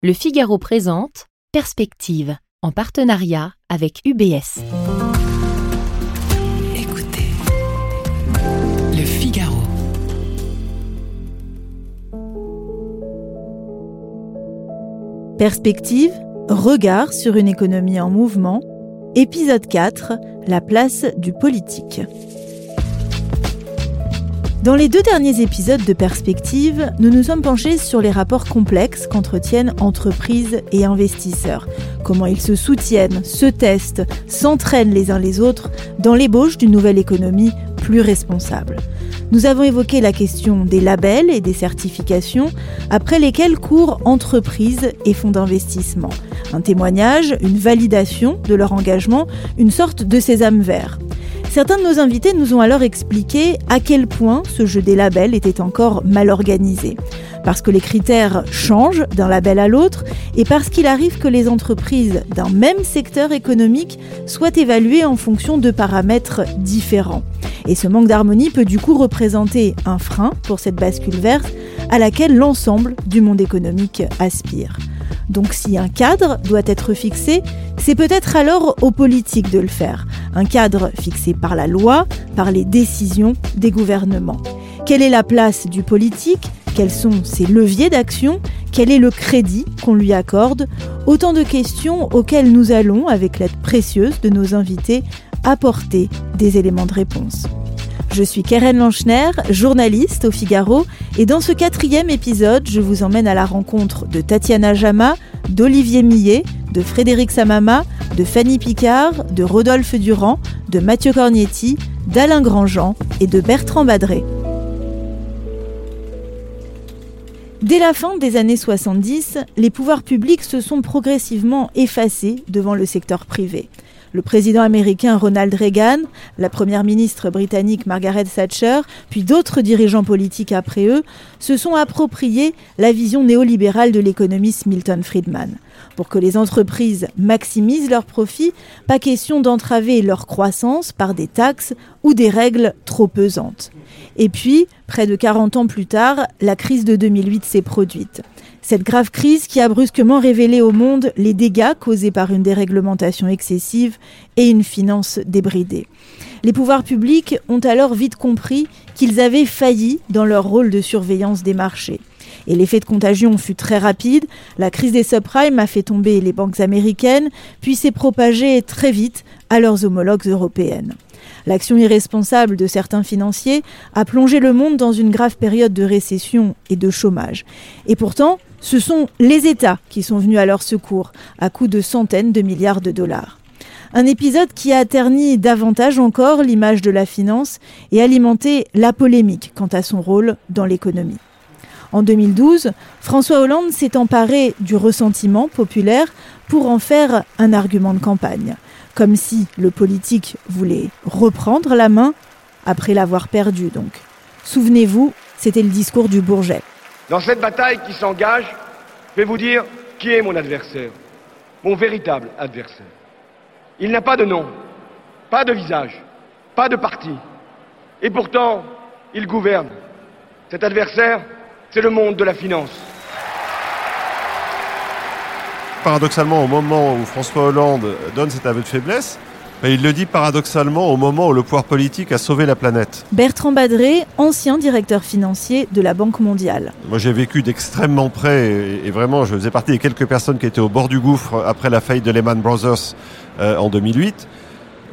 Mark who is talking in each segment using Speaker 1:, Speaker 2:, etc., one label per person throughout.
Speaker 1: Le Figaro présente Perspective en partenariat avec UBS.
Speaker 2: Écoutez, Le Figaro.
Speaker 3: Perspective, regard sur une économie en mouvement, épisode 4, la place du politique. Dans les deux derniers épisodes de Perspective, nous nous sommes penchés sur les rapports complexes qu'entretiennent entreprises et investisseurs, comment ils se soutiennent, se testent, s'entraînent les uns les autres dans l'ébauche d'une nouvelle économie plus responsable. Nous avons évoqué la question des labels et des certifications, après lesquels courent entreprises et fonds d'investissement. Un témoignage, une validation de leur engagement, une sorte de sésame vert. Certains de nos invités nous ont alors expliqué à quel point ce jeu des labels était encore mal organisé. Parce que les critères changent d'un label à l'autre et parce qu'il arrive que les entreprises d'un même secteur économique soient évaluées en fonction de paramètres différents. Et ce manque d'harmonie peut du coup représenter un frein pour cette bascule verte à laquelle l'ensemble du monde économique aspire. Donc si un cadre doit être fixé, c'est peut-être alors aux politiques de le faire. Un cadre fixé par la loi, par les décisions des gouvernements. Quelle est la place du politique? Quels sont ses leviers d'action? Quel est le crédit qu'on lui accorde? Autant de questions auxquelles nous allons, avec l'aide précieuse de nos invités, apporter des éléments de réponse. Je suis Keren Lanchner, journaliste au Figaro, et dans ce quatrième épisode, je vous emmène à la rencontre de Tatiana Jama, d'Olivier Millet, de Frédéric Samama, de Fanny Picard, de Rodolphe Durand, de Mathieu Cornietti, d'Alain Grandjean et de Bertrand Badré. Dès la fin des années 70, les pouvoirs publics se sont progressivement effacés devant le secteur privé. Le président américain Ronald Reagan, la première ministre britannique Margaret Thatcher, puis d'autres dirigeants politiques après eux, se sont appropriés la vision néolibérale de l'économiste Milton Friedman. Pour que les entreprises maximisent leurs profits, pas question d'entraver leur croissance par des taxes ou des règles trop pesantes. Et puis, près de 40 ans plus tard, la crise de 2008 s'est produite. Cette grave crise qui a brusquement révélé au monde les dégâts causés par une déréglementation excessive et une finance débridée. Les pouvoirs publics ont alors vite compris qu'ils avaient failli dans leur rôle de surveillance des marchés. Et l'effet de contagion fut très rapide. La crise des subprimes a fait tomber les banques américaines, puis s'est propagée très vite à leurs homologues européennes. L'action irresponsable de certains financiers a plongé le monde dans une grave période de récession et de chômage. Et pourtant, ce sont les États qui sont venus à leur secours, à coups de centaines de milliards de dollars. Un épisode qui a terni davantage encore l'image de la finance et alimenté la polémique quant à son rôle dans l'économie. En 2012, François Hollande s'est emparé du ressentiment populaire pour en faire un argument de campagne, comme si le politique voulait reprendre la main après l'avoir perdu donc. Souvenez-vous, c'était le discours du Bourget.
Speaker 4: Dans cette bataille qui s'engage, je vais vous dire qui est mon adversaire, mon véritable adversaire. Il n'a pas de nom, pas de visage, pas de parti. Et pourtant, il gouverne. Cet adversaire, c'est le monde de la finance.
Speaker 5: Paradoxalement, au moment où François Hollande donne cet aveu de faiblesse, ben, il le dit paradoxalement au moment où le pouvoir politique a sauvé la planète.
Speaker 3: Bertrand Badré, ancien directeur financier de la Banque mondiale.
Speaker 5: Moi j'ai vécu d'extrêmement près et, vraiment je faisais partie des quelques personnes qui étaient au bord du gouffre après la faillite de Lehman Brothers euh, en 2008.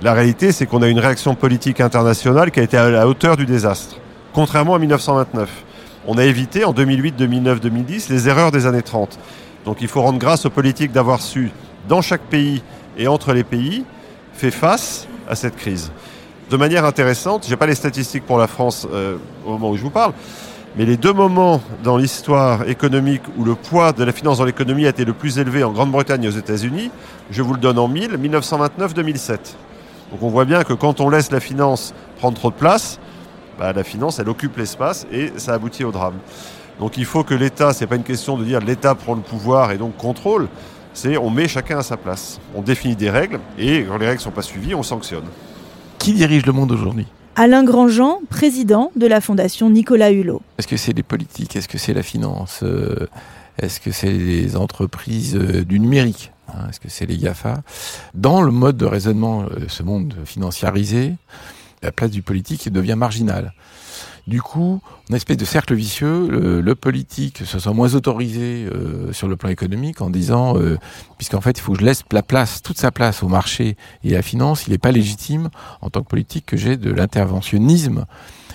Speaker 5: La réalité c'est qu'on a une réaction politique internationale qui a été à la hauteur du désastre, contrairement à 1929. On a évité en 2008, 2009, 2010 les erreurs des années 30. Donc il faut rendre grâce aux politiques d'avoir su, dans chaque pays et entre les pays, fait face à cette crise. De manière intéressante, je n'ai pas les statistiques pour la France euh, au moment où je vous parle, mais les deux moments dans l'histoire économique où le poids de la finance dans l'économie a été le plus élevé en Grande-Bretagne et aux États-Unis, je vous le donne en mille, 1929-2007. Donc on voit bien que quand on laisse la finance prendre trop de place, bah, la finance, elle occupe l'espace et ça aboutit au drame. Donc il faut que l'État, c'est pas une question de dire l'État prend le pouvoir et donc contrôle, c'est on met chacun à sa place. On définit des règles et quand les règles ne sont pas suivies, on sanctionne.
Speaker 6: Qui dirige le monde aujourd'hui?
Speaker 3: Alain Grandjean, président de la fondation Nicolas Hulot.
Speaker 6: Est-ce que c'est les politiques? Est-ce que c'est la finance? Euh, Est-ce que c'est les entreprises euh, du numérique? Hein, Est-ce que c'est les GAFA Dans le mode de raisonnement, euh, ce monde financiarisé, la place du politique devient marginale. Du coup, une espèce de cercle vicieux, le, le politique se sent moins autorisé euh, sur le plan économique en disant, euh, puisqu'en fait, il faut que je laisse la place, toute sa place au marché et à la finance, il n'est pas légitime en tant que politique que j'ai de l'interventionnisme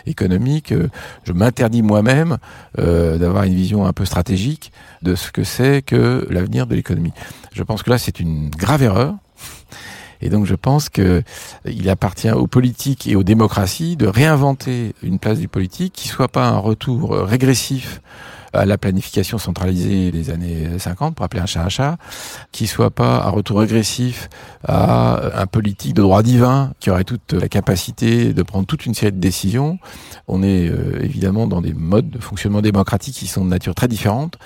Speaker 6: économique. Euh, Je m'interdis moi-même euh, d'avoir une vision un peu stratégique de ce que c'est que l'avenir de l'économie. Je pense que là, c'est une grave erreur. Et donc je pense que il appartient aux politiques et aux démocraties de réinventer une place du politique qui soit pas un retour euh, régressif à la planification centralisée des années 50, pour appeler un chat un chat, qui soit pas un retour régressif à un politique de droit divin qui aurait toute la capacité de prendre toute une série de décisions. On est euh, évidemment dans des modes de fonctionnement démocratique qui sont de nature très différente.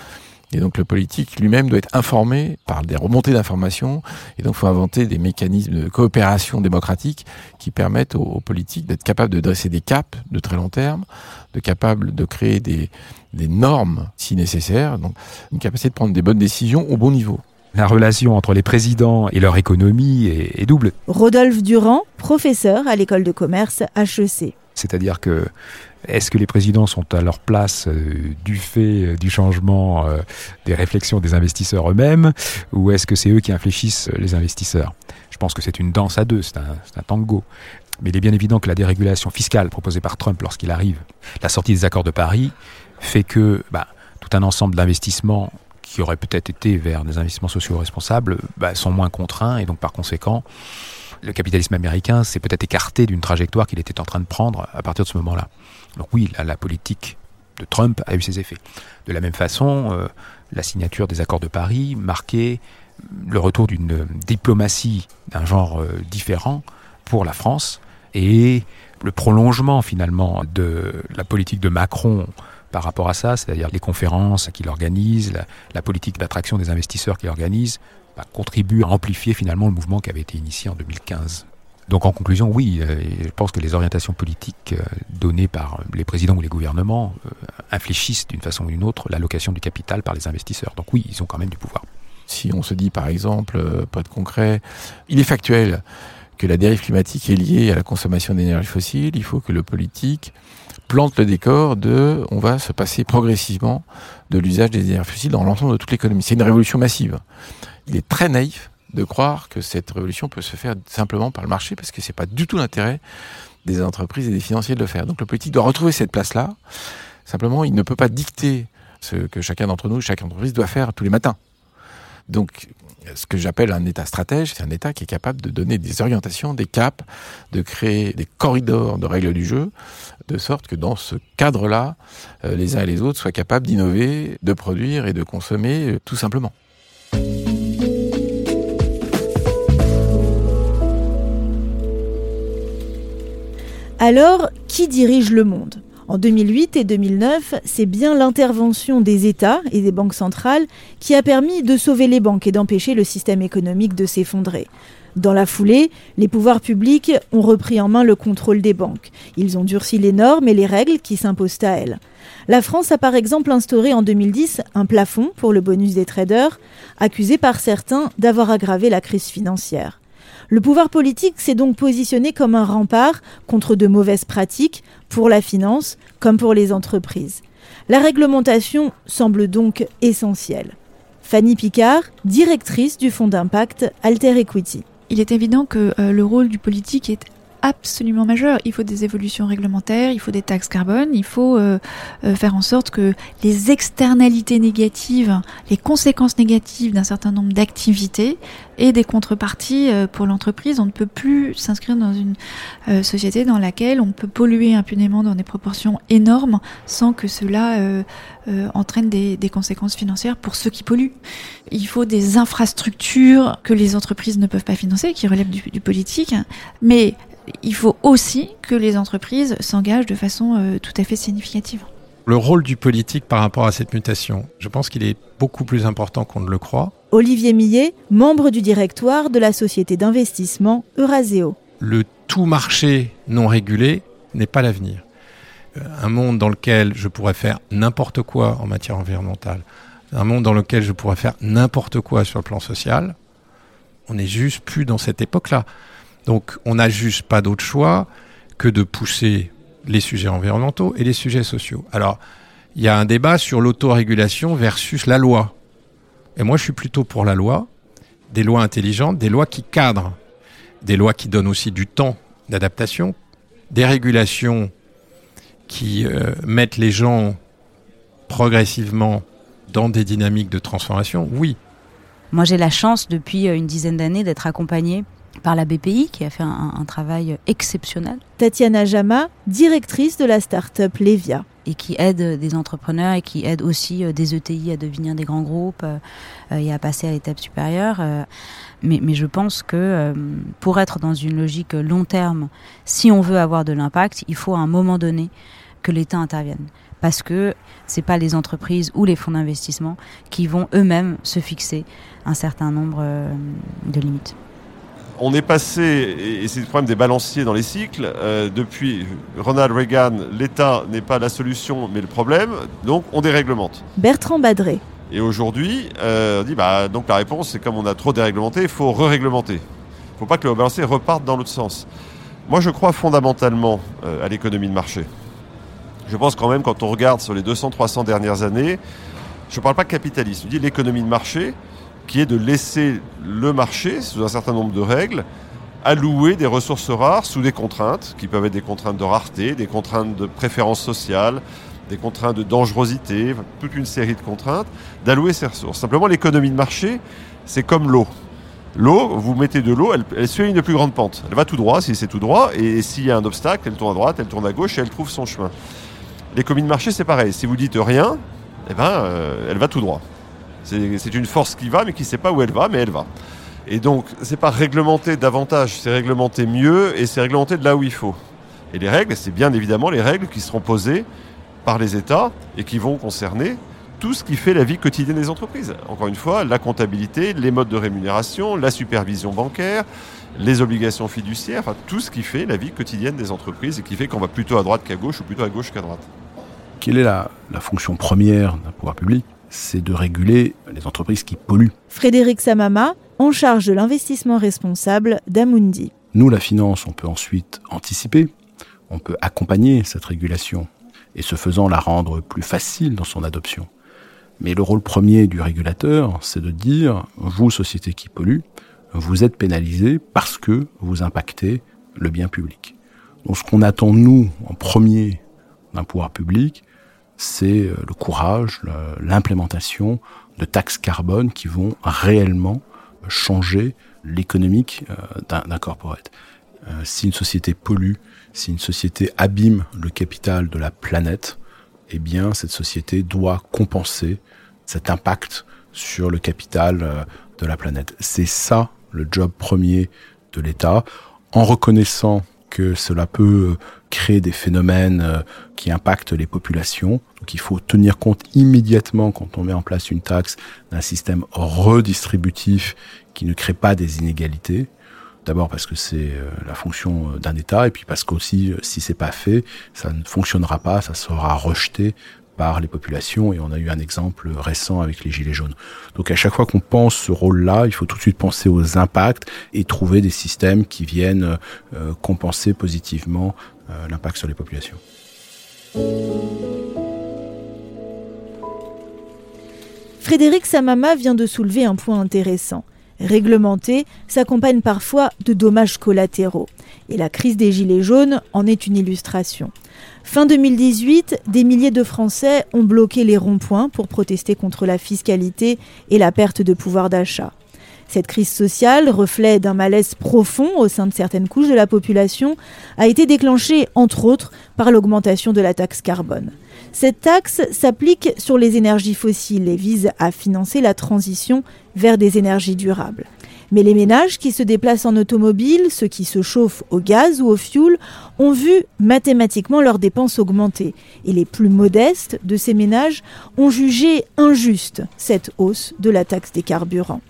Speaker 6: Et donc le politique lui-même doit être informé par des remontées d'informations. Et donc il faut inventer des mécanismes de coopération démocratique qui permettent aux, aux politiques d'être capables de dresser des caps de très long terme, de capables de créer des, des normes si nécessaire, donc une capacité de prendre des bonnes décisions au bon niveau.
Speaker 7: La relation entre les présidents et leur économie est, est double.
Speaker 3: Rodolphe Durand, professeur à l'école de commerce HEC.
Speaker 7: C'est-à-dire que est-ce que les présidents sont à leur place euh, du fait euh, du changement euh, des réflexions des investisseurs eux-mêmes ou est-ce que c'est eux qui infléchissent les investisseurs? Je pense que c'est une danse à deux, c'est un, tango. Mais il est bien évident que la dérégulation fiscale proposée par Trump lorsqu'il arrive, la sortie des accords de Paris, fait que bah, tout un ensemble d'investissements qui auraient peut-être été vers des investissements sociaux responsables bah, sont moins contraints et donc par conséquent, le capitalisme américain s'est peut-être écarté d'une trajectoire qu'il était en train de prendre à partir de ce moment-là. Donc oui, la, la, politique de Trump a eu ses effets. De la même façon, euh, la signature des accords de Paris marquait le retour d'une diplomatie d'un genre euh, différent pour la France et le prolongement finalement de la politique de Macron par rapport à ça, c'est-à-dire les conférences qu'il organise, la, la politique d'attraction des investisseurs qu'il organise, contribue à amplifier finalement le mouvement qui avait été initié en 2015. Donc en conclusion, oui, euh, je pense que les orientations politiques euh, données par les présidents ou les gouvernements euh, infléchissent d'une façon ou d'une autre l'allocation du capital par les investisseurs. Donc oui, ils ont quand même du pouvoir.
Speaker 6: Si on se dit par exemple, pour être concret, il est factuel que la dérive climatique est liée à la consommation d'énergie fossile, il faut que le politique plante le décor de on va se passer progressivement de l'usage des énergies fossiles dans l'ensemble de toute l'économie. C'est une révolution massive. Il est très naïf de croire que cette révolution peut se faire simplement par le marché parce que c'est pas du tout l'intérêt des entreprises et des financiers de le faire. Donc le politique doit retrouver cette place-là. Simplement, il ne peut pas dicter ce que chacun d'entre nous, chaque entreprise doit faire tous les matins. Donc, ce que j'appelle un État stratège, c'est un État qui est capable de donner des orientations, des caps, de créer des corridors de règles du jeu, de sorte que dans ce cadre-là, euh, les uns et les autres soient capables d'innover, de produire et de consommer euh, tout simplement.
Speaker 3: Alors, qui dirige le monde? En 2008 et 2009, c'est bien l'intervention des États et des banques centrales qui a permis de sauver les banques et d'empêcher le système économique de s'effondrer. Dans la foulée, les pouvoirs publics ont repris en main le contrôle des banques. Ils ont durci les normes et les règles qui s'imposent à elles. La France a par exemple instauré en 2010 un plafond pour le bonus des traders, accusé par certains d'avoir aggravé la crise financière. Le pouvoir politique s'est donc positionné comme un rempart contre de mauvaises pratiques pour la finance comme pour les entreprises. La réglementation semble donc essentielle. Fanny Picard, directrice du fonds d'impact Alter Equity.
Speaker 8: Il est évident que euh, le rôle du politique est absolument majeur. Il faut des évolutions réglementaires, il faut des taxes carbone, il faut euh, euh, faire en sorte que les externalités négatives, les conséquences négatives d'un certain nombre d'activités et des contreparties euh, pour l'entreprise. On ne peut plus s'inscrire dans une euh, société dans laquelle on peut polluer impunément dans des proportions énormes sans que cela euh, entraîne des, des conséquences financières pour ceux qui polluent. Il faut des infrastructures que les entreprises ne peuvent pas financer, qui relèvent du, du politique, mais il faut aussi que les entreprises s'engagent de façon euh, tout à fait significative.
Speaker 9: Le rôle du politique par rapport à cette mutation, je pense qu'il est beaucoup plus important qu'on ne le croit.
Speaker 3: Olivier Millet, membre du directoire de la société d'investissement Euraseo.
Speaker 9: Le tout marché non régulé n'est pas l'avenir. Un monde dans lequel je pourrais faire n'importe quoi en matière environnementale, un monde dans lequel je pourrais faire n'importe quoi sur le plan social. On n'est juste plus dans cette époque-là. Donc on n'a juste pas d'autre choix que de pousser les sujets environnementaux et les sujets sociaux. Alors, il y a un débat sur l'autorégulation versus la loi. Et moi, je suis plutôt pour la loi, des lois intelligentes, des lois qui cadrent, des lois qui donnent aussi du temps d'adaptation, des régulations qui euh, mettent les gens progressivement dans des dynamiques de transformation, oui.
Speaker 10: Moi, j'ai la chance depuis euh, une dizaine d'années d'être accompagnée par la BPI qui a fait un, travail exceptionnel.
Speaker 3: Tatiana Jama, directrice de la start-up Levia.
Speaker 10: Et qui aide des entrepreneurs et qui aide aussi euh, des ETI à devenir des grands groupes euh, et à passer à l'étape supérieure. Euh, mais, mais, je pense que pour être dans une logique long terme, si on veut avoir de l'impact, il faut à un moment donné que l'État intervienne parce que c'est pas les entreprises ou les fonds d'investissement qui vont eux-mêmes se fixer un certain nombre de limites
Speaker 5: on est passé, et c'est le problème des balanciers dans les cycles, euh, depuis Ronald Reagan, l'État n'est pas la solution mais le problème, donc on déréglemente.
Speaker 3: Bertrand Badré.
Speaker 5: Et aujourd'hui, euh, on dit, bah, donc la réponse, c'est comme on a trop déréglementé, il faut re-réglementer. Il ne faut pas que le balancier reparte dans l'autre sens. Moi, je crois fondamentalement euh, à l'économie de marché. Je pense quand même, quand on regarde sur les 200-300 dernières années, je ne parle pas de capitalisme, je dis l'économie de marché, qui est de laisser le marché, sous un certain nombre de règles, allouer des ressources rares sous des contraintes, qui peuvent être des contraintes de rareté, des contraintes de préférence sociale, des contraintes de dangerosité, toute une série de contraintes, d'allouer ces ressources. Simplement, l'économie de marché, c'est comme l'eau. L'eau, vous mettez de l'eau, elle, suit une plus grande pente. Elle va tout droit si c'est tout droit, et s'il y a un obstacle, elle tourne à droite, elle tourne à gauche et elle trouve son chemin. L'économie de marché, c'est pareil. Si vous dites rien, eh ben, euh, elle va tout droit. C'est une force qui va, mais qui ne sait pas où elle va, mais elle va. Et donc, c'est pas réglementer davantage, c'est réglementer mieux et c'est réglementer de là où il faut. Et les règles, c'est bien évidemment les règles qui seront posées par les États et qui vont concerner tout ce qui fait la vie quotidienne des entreprises. Encore une fois, la comptabilité, les modes de rémunération, la supervision bancaire, les obligations fiduciaires, enfin, tout ce qui fait la vie quotidienne des entreprises et qui fait qu'on va plutôt à droite qu'à gauche ou plutôt à gauche qu'à droite.
Speaker 11: Quelle est la, la fonction première d'un pouvoir public? C'est de réguler les entreprises qui polluent.
Speaker 3: Frédéric Samama, en charge de l'investissement responsable d'Amundi.
Speaker 11: Nous, la finance, on peut ensuite anticiper, on peut accompagner cette régulation et ce faisant la rendre plus facile dans son adoption. Mais le rôle premier du régulateur, c'est de dire, vous, société qui pollue, vous êtes pénalisé parce que vous impactez le bien public. Donc ce qu'on attend, nous, en premier d'un pouvoir public, c'est euh, le courage, l'implémentation de taxes carbone qui vont réellement changer l'économique euh, d'un corporate. Euh, si une société pollue, si une société abîme le capital de la planète, eh bien cette société doit compenser cet impact sur le capital de la planète. C'est ça le job premier de l'État, en reconnaissant que cela peut créer des phénomènes euh, qui impactent les populations. Donc il faut tenir compte immédiatement quand on met en place une taxe d'un système redistributif qui ne crée pas des inégalités. D'abord parce que c'est euh, la fonction euh, d'un État et puis parce qu'aussi si c'est pas fait, ça ne fonctionnera pas, ça sera rejeté par les populations et on a eu un exemple récent avec les gilets jaunes. Donc à chaque fois qu'on pense ce rôle-là, il faut tout de suite penser aux impacts et trouver des systèmes qui viennent euh, compenser positivement euh, l'impact sur les populations.
Speaker 3: Frédéric Samama vient de soulever un point intéressant. Réglementer s'accompagne parfois de dommages collatéraux. Et la crise des Gilets jaunes en est une illustration. Fin 2018, des milliers de Français ont bloqué les ronds-points pour protester contre la fiscalité et la perte de pouvoir d'achat. Cette crise sociale, reflet d'un malaise profond au sein de certaines couches de la population, a été déclenchée entre autres par l'augmentation de la taxe carbone. Cette taxe s'applique sur les énergies fossiles et vise à financer la transition vers des énergies durables. Mais les ménages qui se déplacent en automobile, ceux qui se chauffent au gaz ou au fioul, ont vu mathématiquement leurs dépenses augmenter. Et les plus modestes de ces ménages ont jugé injuste cette hausse de la taxe des carburants.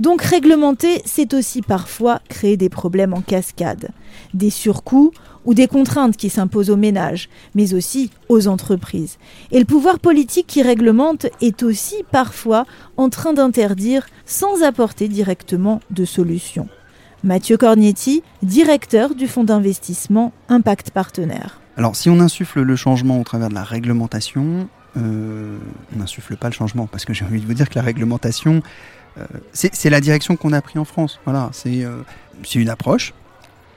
Speaker 3: Donc réglementer, c'est aussi parfois créer des problèmes en cascade, des surcoûts ou des contraintes qui s'imposent aux ménages, mais aussi aux entreprises. Et le pouvoir politique qui réglemente est aussi parfois en train d'interdire sans apporter directement de solution. Mathieu Cornetti, directeur du fonds d'investissement Impact Partenaire.
Speaker 12: Alors si on insuffle le changement au travers de la réglementation, euh, on n'insuffle pas le changement, parce que j'ai envie de vous dire que la réglementation, euh, c'est la direction qu'on a pris en France. Voilà, c'est euh, une approche,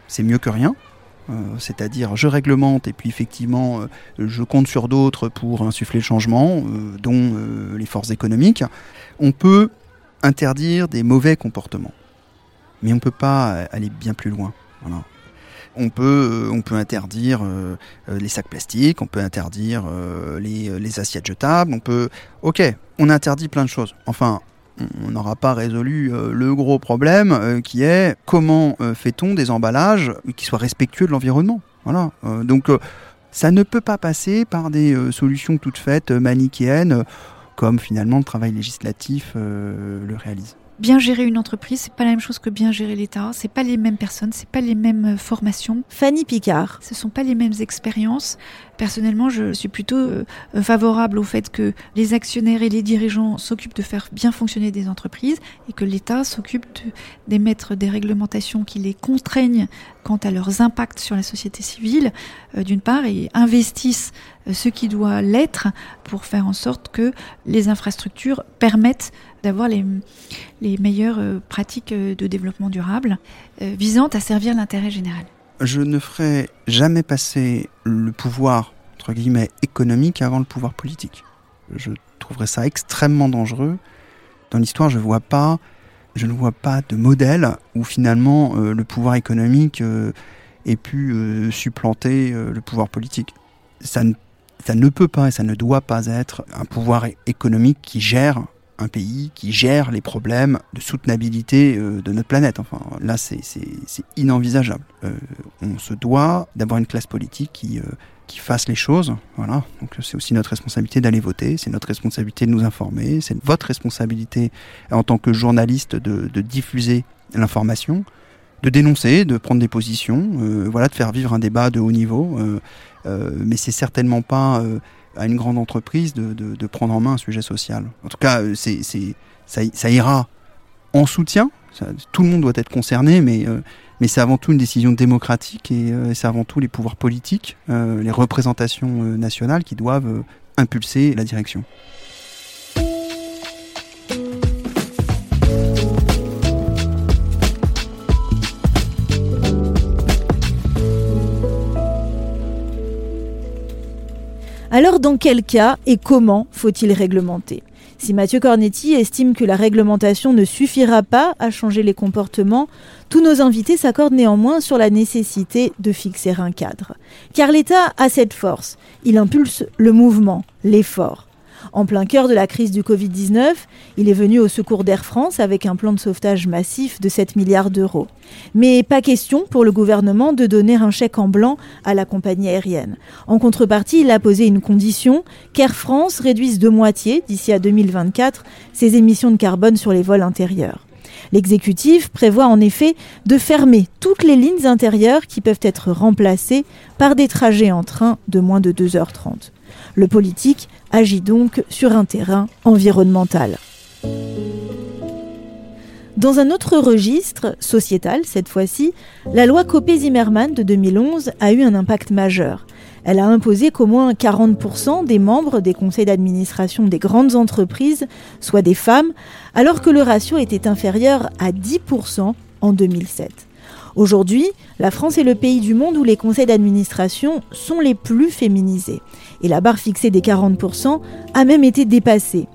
Speaker 12: c'est mieux que rien. C'est-à-dire, je réglemente et puis effectivement, je compte sur d'autres pour insuffler le changement, dont les forces économiques. On peut interdire des mauvais comportements, mais on ne peut pas aller bien plus loin. On peut, euh, on peut interdire euh, euh, les sacs plastiques, on peut interdire les, assiettes jetables, on peut... Ok, on interdit plein de choses. Enfin, on n'aura pas résolu le gros problème qui est comment fait-on des emballages qui soient respectueux de l'environnement. Voilà. donc ça ne peut pas passer par des solutions toutes faites manichéennes comme finalement le travail législatif le réalise
Speaker 8: bien gérer une entreprise, c'est pas la même chose que bien gérer l'État. C'est pas les mêmes personnes, c'est pas les mêmes euh, formations.
Speaker 3: Fanny Picard.
Speaker 8: Ce sont pas les mêmes expériences. Personnellement, je suis plutôt euh, favorable au fait que les actionnaires et les dirigeants s'occupent de faire bien fonctionner des entreprises et que l'État s'occupe d'émettre des réglementations qui les contraignent quant à leurs impacts sur la société civile, euh, d'une part, et investissent ce qui doit l'être pour faire en sorte que les infrastructures permettent d'avoir les, les meilleures euh, pratiques euh, de développement durable euh, visant à servir l'intérêt général.
Speaker 12: Je ne ferai jamais passer le pouvoir, entre guillemets, économique avant le pouvoir politique. Je trouverais ça extrêmement dangereux. Dans l'histoire, je je ne vois pas de modèle où finalement le pouvoir économique ait pu supplanter le pouvoir politique. Ça ça ne peut pas et ça ne doit pas être un pouvoir économique qui gère un pays qui gère les problèmes de soutenabilité euh, de notre planète. Enfin, là, c'est inenvisageable. Euh, on se doit d'avoir une classe politique qui, euh, qui fasse les choses. Voilà. Donc, c'est aussi notre responsabilité d'aller voter. C'est notre responsabilité de nous informer. C'est votre responsabilité en tant que journaliste de, de diffuser l'information, de dénoncer, de prendre des positions, voilà, de faire vivre un débat de haut niveau. mais c'est certainement pas à une grande entreprise de, de, prendre en main un sujet social. En tout cas, euh, c'est, ça, ça, ira en soutien. tout le monde doit être concerné, mais, euh, mais c'est avant tout une décision démocratique et euh, c'est avant tout les pouvoirs politiques, les représentations nationales qui doivent impulser la direction.
Speaker 3: Alors dans quel cas et comment faut-il réglementer? Si Mathieu Cornetti estime que la réglementation ne suffira pas à changer les comportements, tous nos invités s'accordent néanmoins sur la nécessité de fixer un cadre. Car l'État a cette force, il impulse le mouvement, l'effort. En plein cœur de la crise du Covid-19, il est venu au secours d'Air France avec un plan de sauvetage massif de 7 milliards d'euros. Mais pas question pour le gouvernement de donner un chèque en blanc à la compagnie aérienne. En contrepartie, il a posé une condition qu'Air France réduise de moitié, d'ici à 2024, ses émissions de carbone sur les vols intérieurs. L'exécutif prévoit en effet de fermer toutes les lignes intérieures qui peuvent être remplacées par des trajets en train de moins de 2h30. Le politique agit donc sur un terrain environnemental. Dans un autre registre, sociétal cette fois-ci, la loi Copé-Zimmermann de 2011 a eu un impact majeur. Elle a imposé qu'au moins 40% des membres des conseils d'administration des grandes entreprises soient des femmes, alors que le ratio était inférieur à 10% en 2007. Aujourd'hui, la France est le pays du monde où les conseils d'administration sont les plus féminisés. Et la barre fixée des 40% a même été dépassée.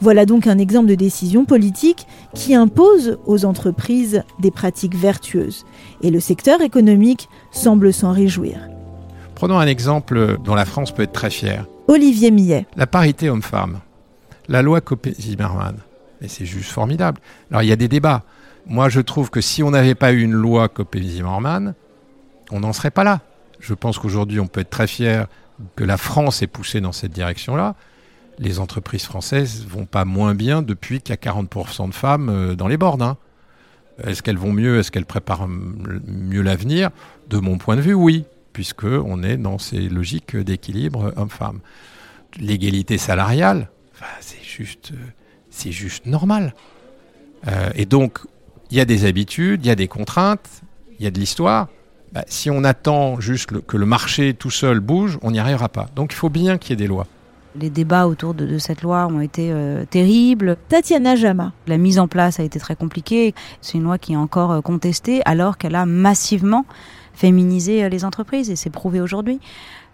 Speaker 3: Voilà donc un exemple de décision politique qui impose aux entreprises des pratiques vertueuses. Et le secteur économique semble s'en réjouir.
Speaker 9: Prenons un exemple dont la France peut être très fière.
Speaker 3: Olivier Millet.
Speaker 9: La parité homme-femme. La loi Copé-Zimmermann. Et c'est juste formidable. Alors il y a des débats. Moi, je trouve que si on n'avait pas eu une loi Copé-Zimmermann, on n'en serait pas là. Je pense qu'aujourd'hui, on peut être très fier que la France ait poussé dans cette direction-là. les entreprises françaises vont pas moins bien depuis qu'il y a 40% de femmes euh, dans les bornes. Hein. Est-ce qu'elles vont mieux? Est-ce qu'elles préparent mieux l'avenir? De mon point de vue, oui, puisque on est dans ces logiques d'équilibre homme-femme. L'égalité salariale, c'est juste, euh, c'est juste normal. Euh, et donc, il y a des habitudes, il y a des contraintes, il y a de l'histoire. Bah, si on attend juste que le marché tout seul bouge, on n'y arrivera pas. Donc, il faut bien qu'il y ait des lois.
Speaker 10: Les débats autour de, cette loi ont été euh, terribles.
Speaker 3: Tatiana Jama.
Speaker 10: La mise en place a été très compliquée. C'est une loi qui est encore euh, contestée alors qu'elle a massivement féminisé euh, les entreprises et c'est prouvé aujourd'hui.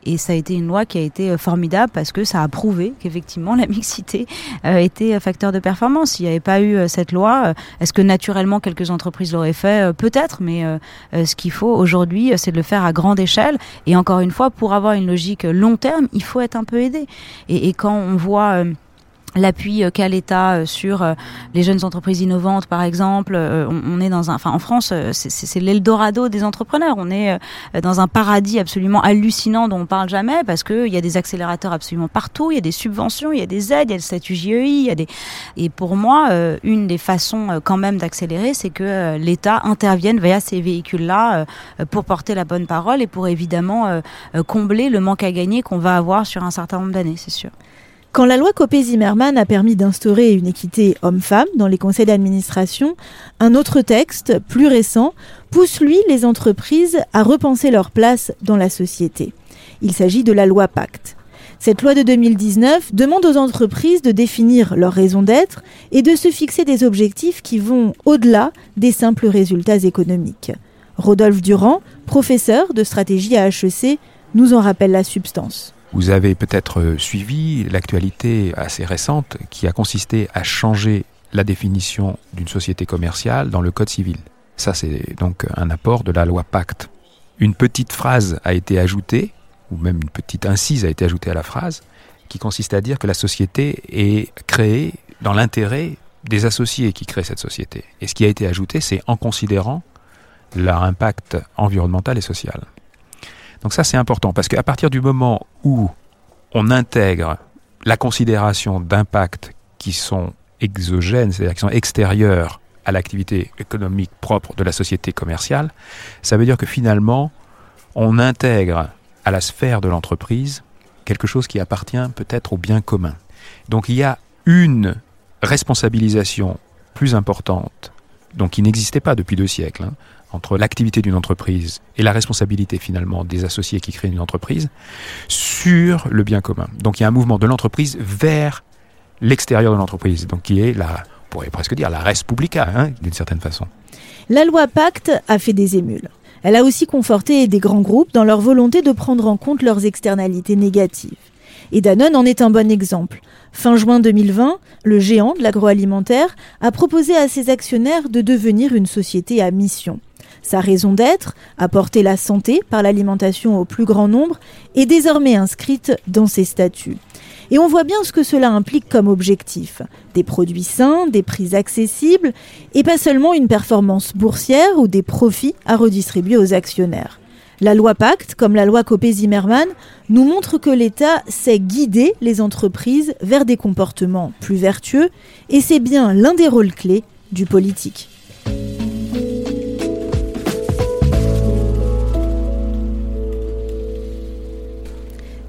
Speaker 10: Et ça a été une loi qui a été euh, formidable parce que ça a prouvé qu'effectivement la mixité euh, était facteur de performance. S'il n'y avait pas eu euh, cette loi, est-ce que naturellement quelques entreprises l'auraient fait? Peut-être, mais ce qu'il faut aujourd'hui, c'est de le faire à grande échelle. Et encore une fois, pour avoir une logique long terme, il faut être un peu aidé. Et, et quand on voit l'appui euh, qu'a l'État euh, sur euh, les jeunes entreprises innovantes, par exemple. On est dans un, enfin en France, c'est l'Eldorado des entrepreneurs. On est dans un paradis absolument hallucinant dont on parle jamais parce qu'il y a des accélérateurs absolument partout, il y a des subventions, il y a des aides, il y a le statut JEI, il y a des. Et pour moi, une des façons quand même d'accélérer, c'est que l'État intervienne via ces véhicules-là pour porter la bonne parole et pour évidemment combler le manque à gagner qu'on va avoir sur un certain nombre d'années, c'est sûr.
Speaker 3: Quand la loi Copé-Zimmermann a permis d'instaurer une équité homme-femme dans les conseils d'administration, un autre texte, plus récent, pousse lui les entreprises à repenser leur place dans la société. Il s'agit de la loi Pacte. Cette loi de 2019 demande aux entreprises de définir leur raison d'être et de se fixer des objectifs qui vont au-delà des simples résultats économiques. Rodolphe Durand, professeur de stratégie à HEC, nous en rappelle la substance.
Speaker 7: Vous avez peut-être euh, suivi l'actualité assez récente qui a consisté à changer la définition d'une société commerciale dans le Code civil. Ça, c'est donc un apport de la loi Pacte. Une petite phrase a été ajoutée, ou même une petite incise a été ajoutée à la phrase, qui consiste à dire que la société est créée dans l'intérêt des associés qui créent cette société. Et ce qui a été ajouté, c'est en considérant leur impact environnemental et social. Donc ça c'est important parce qu'à partir du moment où on intègre la considération d'impacts qui sont exogènes, c'est-à-dire qui sont extérieurs à l'activité économique propre de la société commerciale, ça veut dire que finalement, on intègre à la sphère de l'entreprise quelque chose qui appartient peut-être au bien commun. Donc il y a une responsabilisation plus importante, donc qui n'existait pas depuis deux siècles, hein, entre l'activité d'une entreprise et la responsabilité finalement des associés qui créent une entreprise sur le bien commun. Donc il y a un mouvement de l'entreprise vers l'extérieur de l'entreprise, donc qui est la, on pourrait presque dire la res publica, hein, d'une certaine façon.
Speaker 3: La loi Pacte a fait des émules. Elle a aussi conforté des grands groupes dans leur volonté de prendre en compte leurs externalités négatives. Et Danone en est un bon exemple. Fin juin 2020, le géant de l'agroalimentaire a proposé à ses actionnaires de devenir une société à mission. Sa raison d'être, apporter la santé par l'alimentation au plus grand nombre, est désormais inscrite dans ses statuts. Et on voit bien ce que cela implique comme objectif. Des produits sains, des prix accessibles, et pas seulement une performance boursière ou des profits à redistribuer aux actionnaires. La loi Pacte, comme la loi Copé-Zimmermann, nous montre que l'État sait guider les entreprises vers des comportements plus vertueux, et c'est bien l'un des rôles clés du politique.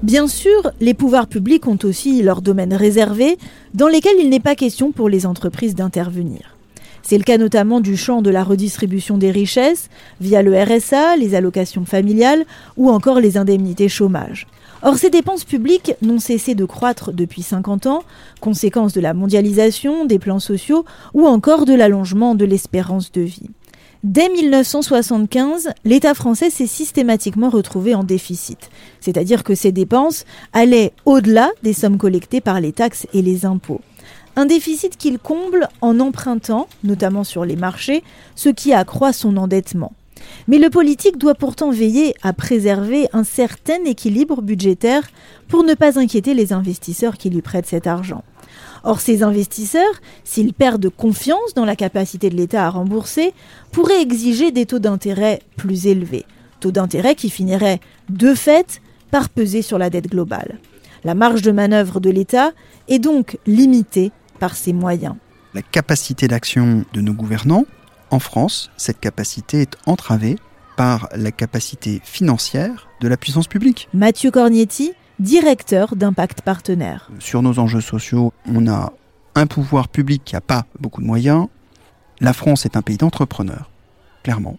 Speaker 3: Bien sûr, les pouvoirs publics ont aussi leurs domaines réservés dans lesquels il n'est pas question pour les entreprises d'intervenir. C'est le cas notamment du champ de la redistribution des richesses via le RSA, les allocations familiales ou encore les indemnités chômage. Or, ces dépenses publiques n'ont cessé de croître depuis 50 ans, conséquence de la mondialisation, des plans sociaux ou encore de l'allongement de l'espérance de vie. Dès 1975, l'État français s'est systématiquement retrouvé en déficit, c'est-à-dire que ses dépenses allaient au-delà des sommes collectées par les taxes et les impôts. Un déficit qu'il comble en empruntant, notamment sur les marchés, ce qui accroît son endettement. Mais le politique doit pourtant veiller à préserver un certain équilibre budgétaire pour ne pas inquiéter les investisseurs qui lui prêtent cet argent. Or, ces investisseurs, s'ils perdent confiance dans la capacité de l'État à rembourser, pourraient exiger des taux d'intérêt plus élevés, taux d'intérêt qui finiraient de fait par peser sur la dette globale. La marge de manœuvre de l'État est donc limitée par ses moyens.
Speaker 12: La capacité d'action de nos gouvernants, en France, cette capacité est entravée par la capacité financière de la puissance publique.
Speaker 3: Mathieu Cornietti, directeur d'Impact Partenaire.
Speaker 12: Sur nos enjeux sociaux, on a un pouvoir public qui n'a pas beaucoup de moyens. La France est un pays d'entrepreneurs, clairement,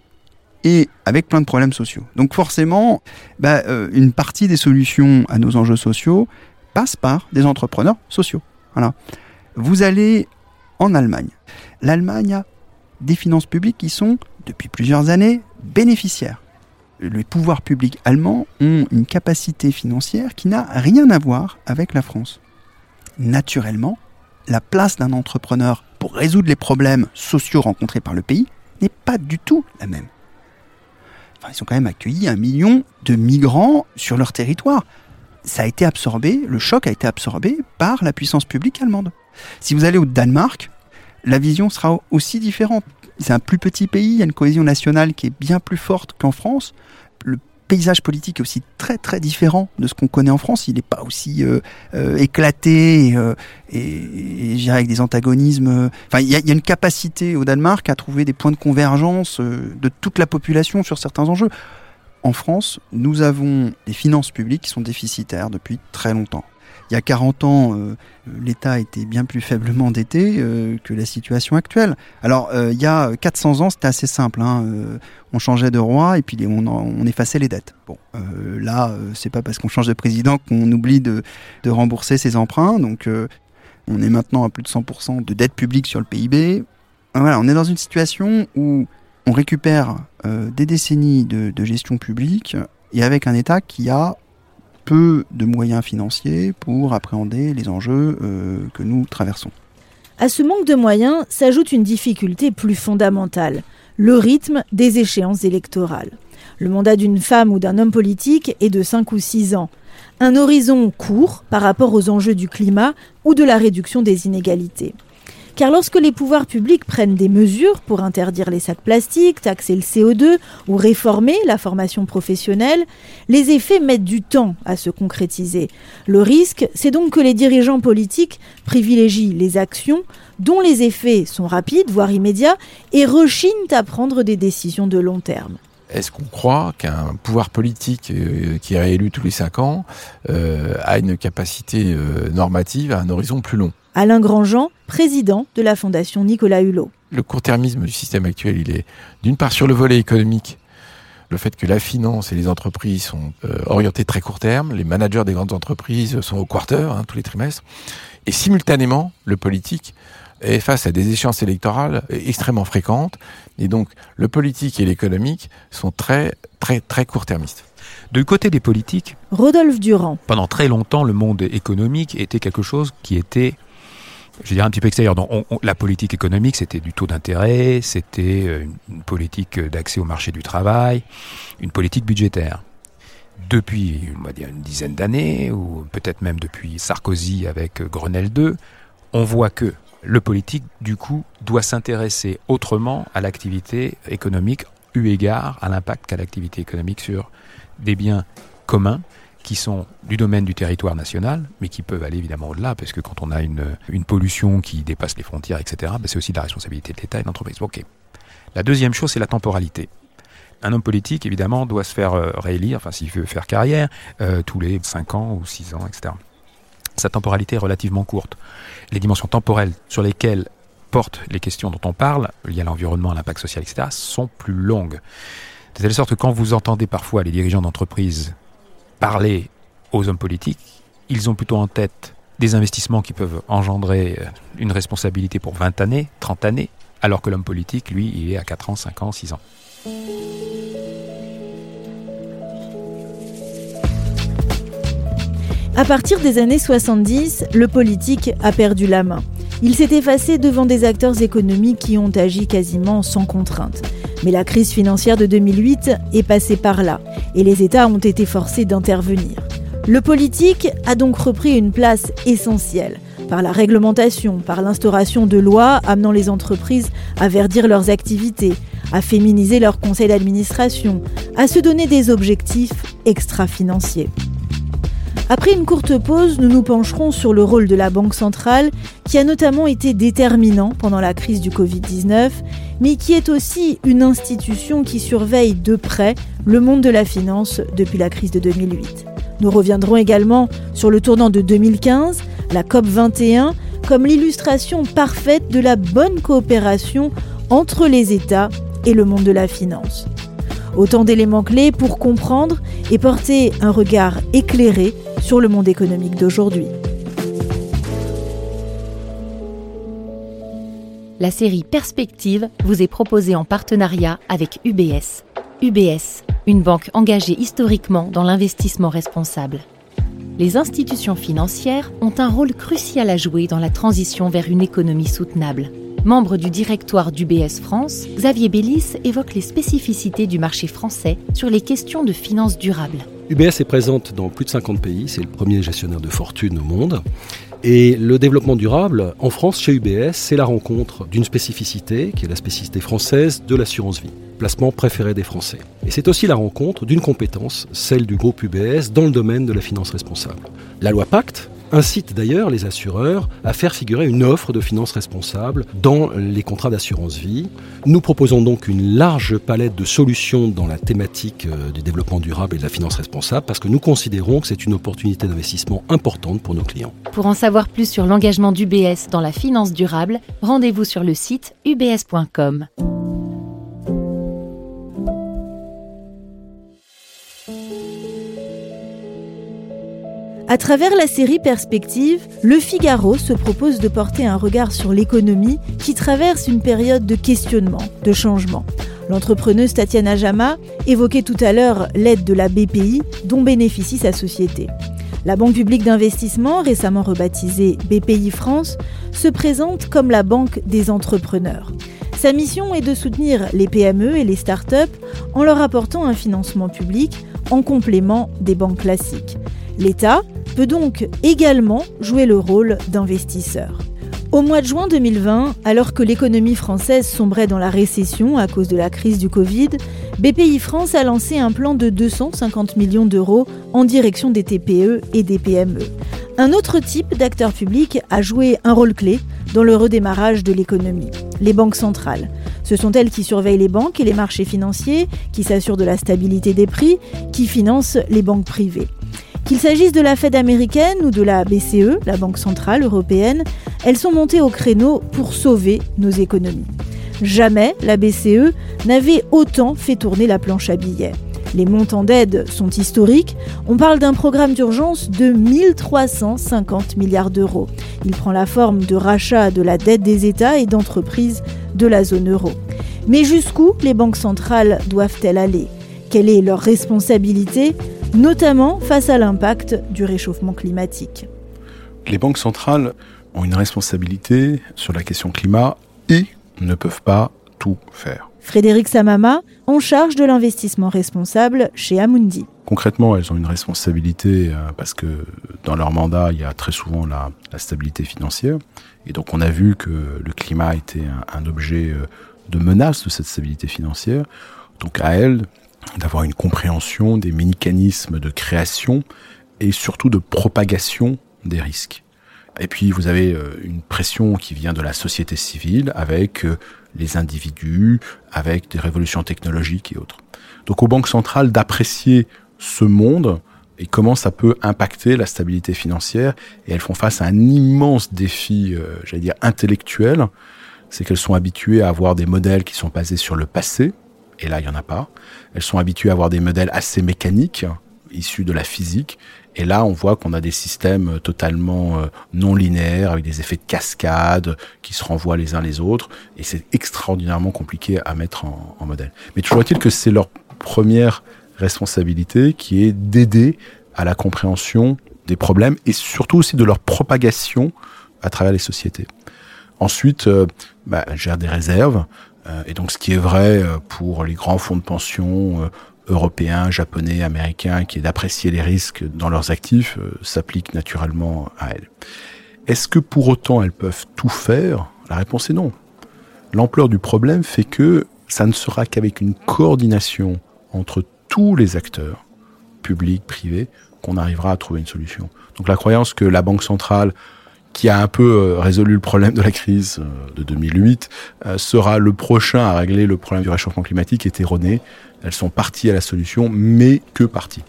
Speaker 12: et avec plein de problèmes sociaux. Donc forcément, bah, euh, une partie des solutions à nos enjeux sociaux passe par des entrepreneurs sociaux. Voilà. Vous allez en Allemagne. L'Allemagne a des finances publiques qui sont, depuis plusieurs années, bénéficiaires. Les pouvoirs publics allemands ont une capacité financière qui n'a rien à voir avec la France. Naturellement, la place d'un entrepreneur pour résoudre les problèmes sociaux rencontrés par le pays n'est pas du tout la même. Enfin, ils ont quand même accueilli un million de migrants sur leur territoire. Ça a été absorbé, le choc a été absorbé par la puissance publique allemande. Si vous allez au Danemark, la vision sera aussi différente. C'est un plus petit pays, il y a une cohésion nationale qui est bien plus forte qu'en France. Le paysage politique est aussi très très différent de ce qu'on connaît en France. Il n'est pas aussi euh, euh, éclaté et, euh, et, avec des antagonismes. Enfin, y, a, il y, a, une capacité au Danemark à trouver des points de convergence de toute la population sur certains enjeux. En France, nous avons des finances publiques qui sont déficitaires depuis très longtemps. Il y a 40 ans, euh, l'État était bien plus faiblement endetté euh, que la situation actuelle. Alors, euh, il y a 400 ans, c'était assez simple. Hein, on changeait de roi et puis on, effaçait les dettes. Bon, là, c'est pas parce qu'on change de président qu'on oublie de, rembourser ses emprunts. Donc, on est maintenant à plus de 100% de dette publique sur le PIB. Voilà, on est dans une situation où on récupère des décennies de gestion publique et avec un État qui a peu de moyens financiers pour appréhender les enjeux euh, que nous traversons.
Speaker 3: À ce manque de moyens s'ajoute une difficulté plus fondamentale, le rythme des échéances électorales. Le mandat d'une femme ou d'un homme politique est de 5 ou 6 ans. Un horizon court par rapport aux enjeux du climat ou de la réduction des inégalités. Car lorsque les pouvoirs publics prennent des mesures pour interdire les sacs plastiques, taxer le CO2 ou réformer la formation professionnelle, les effets mettent du temps à se concrétiser. Le risque, c'est donc que les dirigeants politiques privilégient les actions dont les effets sont rapides, voire immédiats, et rechignent à prendre des décisions de long terme.
Speaker 6: Est-ce qu'on croit qu'un pouvoir politique euh, qui est réélu tous les cinq ans euh, a une capacité euh, normative à un horizon plus long?
Speaker 3: Alain Grandjean, président de la Fondation Nicolas Hulot.
Speaker 6: Le court-termisme du système actuel, il est d'une part sur le volet économique, le fait que la finance et les entreprises sont orientées très court terme, les managers des grandes entreprises sont au quarter, hein, tous les trimestres, et simultanément, le politique est face à des échéances électorales extrêmement fréquentes, et donc le politique et l'économique sont très, très, très court-termistes.
Speaker 7: Du côté des politiques,
Speaker 3: Rodolphe Durand.
Speaker 7: Pendant très longtemps, le monde économique était quelque chose qui était je dirais un petit peu extérieur. Donc, on, on, la politique économique, c'était du taux d'intérêt, c'était euh, une, une politique d'accès au marché du travail, une politique budgétaire. Depuis, on va dire, une dizaine d'années, ou peut-être même depuis Sarkozy avec Grenelle 2, on voit que le politique, du coup, doit s'intéresser autrement à l'activité économique, eu égard à l'impact qu'a l'activité économique sur des biens communs qui sont du domaine du territoire national, mais qui peuvent aller évidemment au-delà, parce que quand on a une, pollution qui dépasse les frontières, etc., ben c'est aussi de la responsabilité de l'État et de l'entreprise. La deuxième chose, c'est la temporalité. Un homme politique, évidemment, doit se faire euh, réélire, enfin s'il veut faire carrière, euh, tous les 5 ans ou 6 ans, etc. Sa temporalité est relativement courte. Les dimensions temporelles sur lesquelles portent les questions dont on parle, liées à l'environnement, à l'impact social, etc., sont plus longues. De telle sorte que quand vous entendez parfois les dirigeants d'entreprise parler aux hommes politiques, ils ont plutôt en tête des investissements qui peuvent engendrer une responsabilité pour 20 années, 30 années, alors que l'homme politique, lui, il est à 4 ans, 5 ans, 6 ans.
Speaker 3: À partir des années 70, le politique a perdu la main. Il s'est effacé devant des acteurs économiques qui ont agi quasiment sans contrainte. Mais la crise financière de 2008 est passée par là, et les États ont été forcés d'intervenir. Le politique a donc repris une place essentielle, par la réglementation, par l'instauration de lois amenant les entreprises à verdir leurs activités, à féminiser leur conseil d'administration, à se donner des objectifs extra-financiers. Après une courte pause, nous nous pencherons sur le rôle de la Banque centrale, qui a notamment été déterminant pendant la crise du Covid-19, mais qui est aussi une institution qui surveille de près le monde de la finance depuis la crise de 2008. Nous reviendrons également sur le tournant de 2015, la COP 21, comme l'illustration parfaite de la bonne coopération entre les États et le monde de la finance. Autant d'éléments clés pour comprendre et porter un regard éclairé sur le monde économique d'aujourd'hui.
Speaker 1: La série Perspective vous est proposée en partenariat avec UBS. UBS, une banque engagée historiquement dans l'investissement responsable. Les institutions financières ont un rôle crucial à jouer dans la transition vers une économie soutenable. Membre du directoire d'UBS France, Xavier Bellis évoque les spécificités du marché français sur les questions de finances durables.
Speaker 13: UBS est présente dans plus de 50 pays, c'est le premier gestionnaire de fortune au monde. Et le développement durable, en France, chez UBS, c'est la rencontre d'une spécificité, qui est la spécificité française de l'assurance vie, placement préféré des Français. Et c'est aussi la rencontre d'une compétence, celle du groupe UBS, dans le domaine de la finance responsable. La loi Pacte, incite d'ailleurs les assureurs à faire figurer une offre de finances responsables dans les contrats d'assurance vie. Nous proposons donc une large palette de solutions dans la thématique euh, du développement durable et de la finance responsable parce que nous considérons que c'est une opportunité d'investissement importante pour nos clients.
Speaker 1: Pour en savoir plus sur l'engagement d'UBS dans la finance durable, rendez-vous sur le site ubs.com.
Speaker 3: À travers la série Perspective, Le Figaro se propose de porter un regard sur l'économie qui traverse une période de questionnement, de changement. L'entrepreneuse Tatiana Jama évoquait tout à l'heure l'aide de la BPI dont bénéficie sa société. La Banque publique d'investissement, récemment rebaptisée BPI France, se présente comme la banque des entrepreneurs. Sa mission est de soutenir les PME et les start-up en leur apportant un financement public en complément des banques classiques. L'État peut donc également jouer le rôle d'investisseur. Au mois de juin 2020, alors que l'économie française sombrait dans la récession à cause de la crise du Covid, BPI France a lancé un plan de 250 millions d'euros en direction des TPE et des PME. Un autre type d'acteur public a joué un rôle clé dans le redémarrage de l'économie, les banques centrales. Ce sont elles qui surveillent les banques et les marchés financiers, qui s'assurent de la stabilité des prix, qui financent les banques privées. Qu'il s'agisse de la Fed américaine ou de la BCE, la Banque centrale européenne, elles sont montées au créneau pour sauver nos économies. Jamais la BCE n'avait autant fait tourner la planche à billets. Les montants d'aide sont historiques. On parle d'un programme d'urgence de 1350 milliards d'euros. Il prend la forme de rachat de la dette des États et d'entreprises de la zone euro. Mais jusqu'où les banques centrales doivent-elles aller? Quelle est leur responsabilité? Notamment face à l'impact du réchauffement climatique.
Speaker 11: Les banques centrales ont une responsabilité sur la question climat et ne peuvent pas tout faire.
Speaker 3: Frédéric Samama, en charge de l'investissement responsable chez Amundi.
Speaker 11: Concrètement, elles ont une responsabilité euh, parce que dans leur mandat, il y a très souvent la, stabilité financière. Et donc on a vu que le climat était un, un objet euh, de menace de cette stabilité financière. Donc à elles d'avoir une compréhension des mécanismes de création et surtout de propagation des risques. Et puis vous avez euh, une pression qui vient de la société civile avec euh, les individus, avec des révolutions technologiques et autres. Donc aux banques centrales d'apprécier ce monde et comment ça peut impacter la stabilité financière. Et elles font face à un immense défi, euh, j'allais dire, intellectuel. C'est qu'elles sont habituées à avoir des modèles qui sont basés sur le passé, et là, il n'y en a pas. Elles sont habituées à avoir des modèles assez mécaniques, issus de la physique. Et là, on voit qu'on a des systèmes totalement euh, non linéaires, avec des effets de cascade qui se renvoient les uns les autres. Et c'est extraordinairement compliqué à mettre en, modèle. Mais toujours est-il que c'est leur première responsabilité qui est d'aider à la compréhension des problèmes et surtout aussi de leur propagation à travers les sociétés. Ensuite, euh, bah, gère des réserves. Euh, et donc ce qui est vrai euh, pour les grands fonds de pension euh, européens, japonais, américains, qui est d'apprécier les risques dans leurs actifs, s'applique naturellement à elles. Est-ce que pour autant elles peuvent tout faire? La réponse est non. L'ampleur du problème fait que ça ne sera qu'avec une coordination entre tous les acteurs, publics, privés, qu'on arrivera à trouver une solution. Donc la croyance que la Banque centrale qui a un peu euh, résolu le problème de la crise euh, de 2008, euh, sera le prochain à régler le problème du réchauffement climatique est erronée. Elles sont parties à la solution, mais que parties.